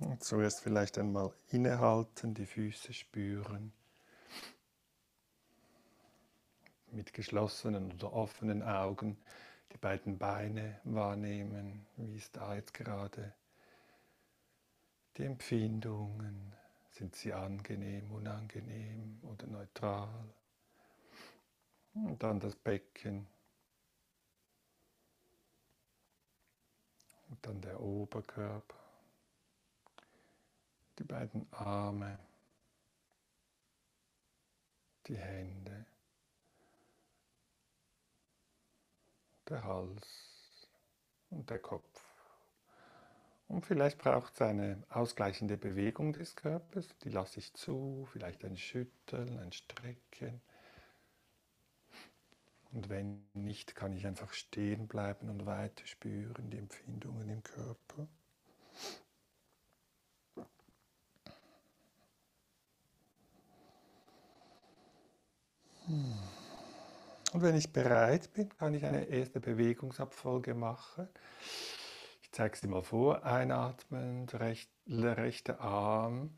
Und zuerst vielleicht einmal innehalten, die Füße spüren. Mit geschlossenen oder offenen Augen die beiden Beine wahrnehmen. Wie ist da jetzt gerade die Empfindungen? Sind sie angenehm, unangenehm oder neutral? Und dann das Becken. Und dann der Oberkörper. Die beiden Arme. Die Hände. Der Hals und der Kopf. Und vielleicht braucht es eine ausgleichende Bewegung des Körpers, die lasse ich zu, vielleicht ein Schütteln, ein Strecken. Und wenn nicht, kann ich einfach stehen bleiben und weiter spüren die Empfindungen im Körper. Und wenn ich bereit bin, kann ich eine erste Bewegungsabfolge machen. Ich zeige es dir mal vor. Einatmen, recht, der rechte Arm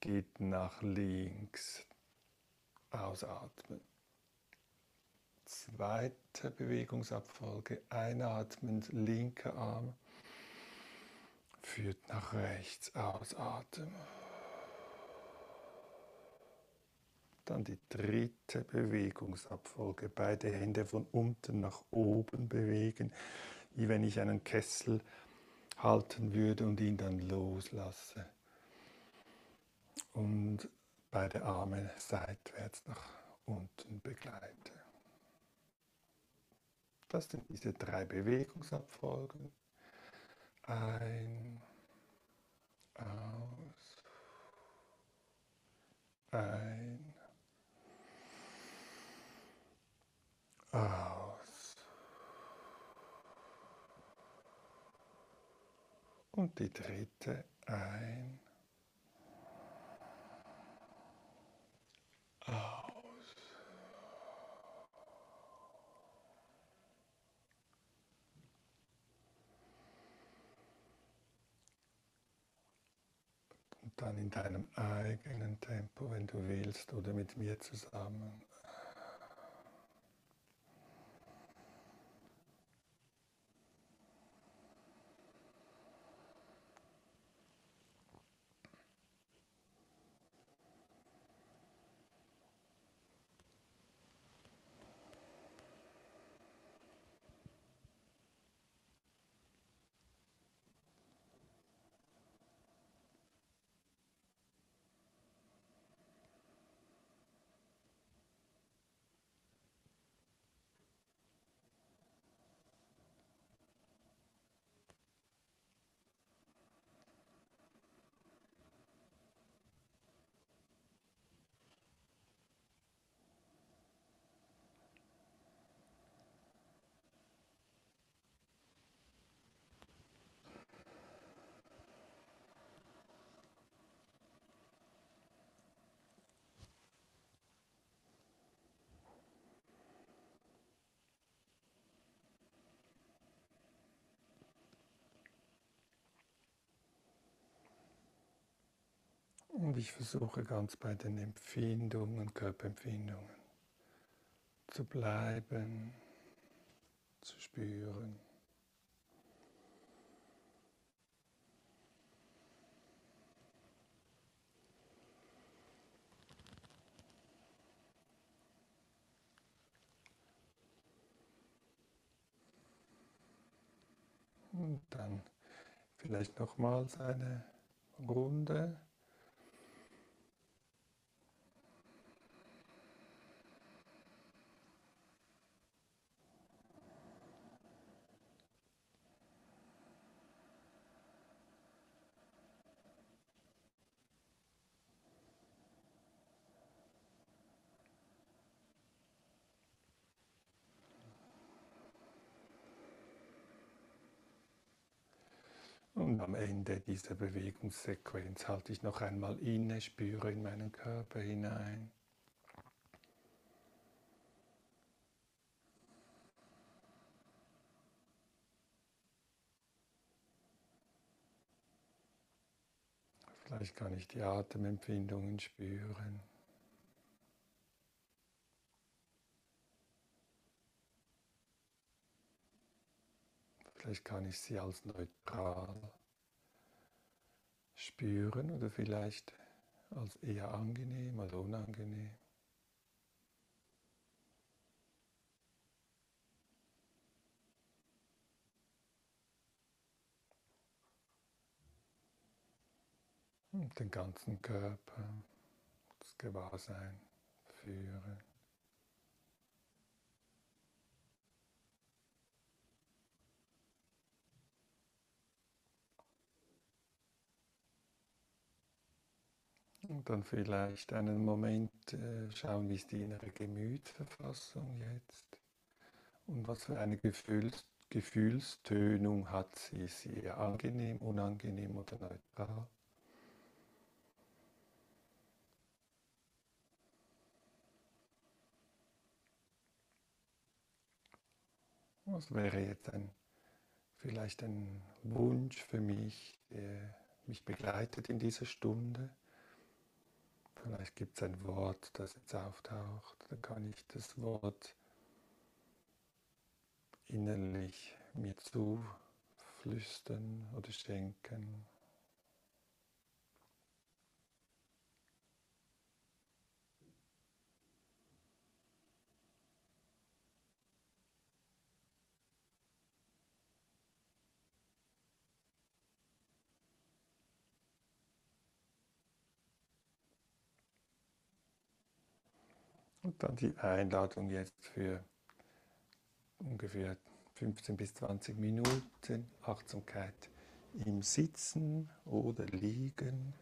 geht nach links. Ausatmen. Zweite Bewegungsabfolge. Einatmend, linker Arm führt nach rechts. Ausatmen. Dann die dritte Bewegungsabfolge. Beide Hände von unten nach oben bewegen wie wenn ich einen Kessel halten würde und ihn dann loslasse. Und beide Arme seitwärts nach unten begleite. Das sind diese drei Bewegungsabfolgen. Ein, aus, ein, Und die dritte ein. Aus. Und dann in deinem eigenen Tempo, wenn du willst, oder mit mir zusammen Und ich versuche ganz bei den Empfindungen, Körperempfindungen zu bleiben, zu spüren. Und dann vielleicht nochmals eine Runde. Und am Ende dieser Bewegungssequenz halte ich noch einmal inne, spüre in meinen Körper hinein. Vielleicht kann ich die Atemempfindungen spüren. Vielleicht kann ich sie als neutral spüren oder vielleicht als eher angenehm, als unangenehm. Und den ganzen Körper, das Gewahrsein führen. Und dann vielleicht einen Moment äh, schauen, wie ist die innere Gemütsverfassung jetzt und was für eine Gefühls Gefühlstönung hat sie. Ist sie eher angenehm, unangenehm oder neutral? Was wäre jetzt ein, vielleicht ein Wunsch für mich, der mich begleitet in dieser Stunde? Vielleicht gibt es ein Wort, das jetzt auftaucht. Dann kann ich das Wort innerlich mir zuflüstern oder schenken. Und dann die Einladung jetzt für ungefähr 15 bis 20 Minuten Achtsamkeit im Sitzen oder Liegen.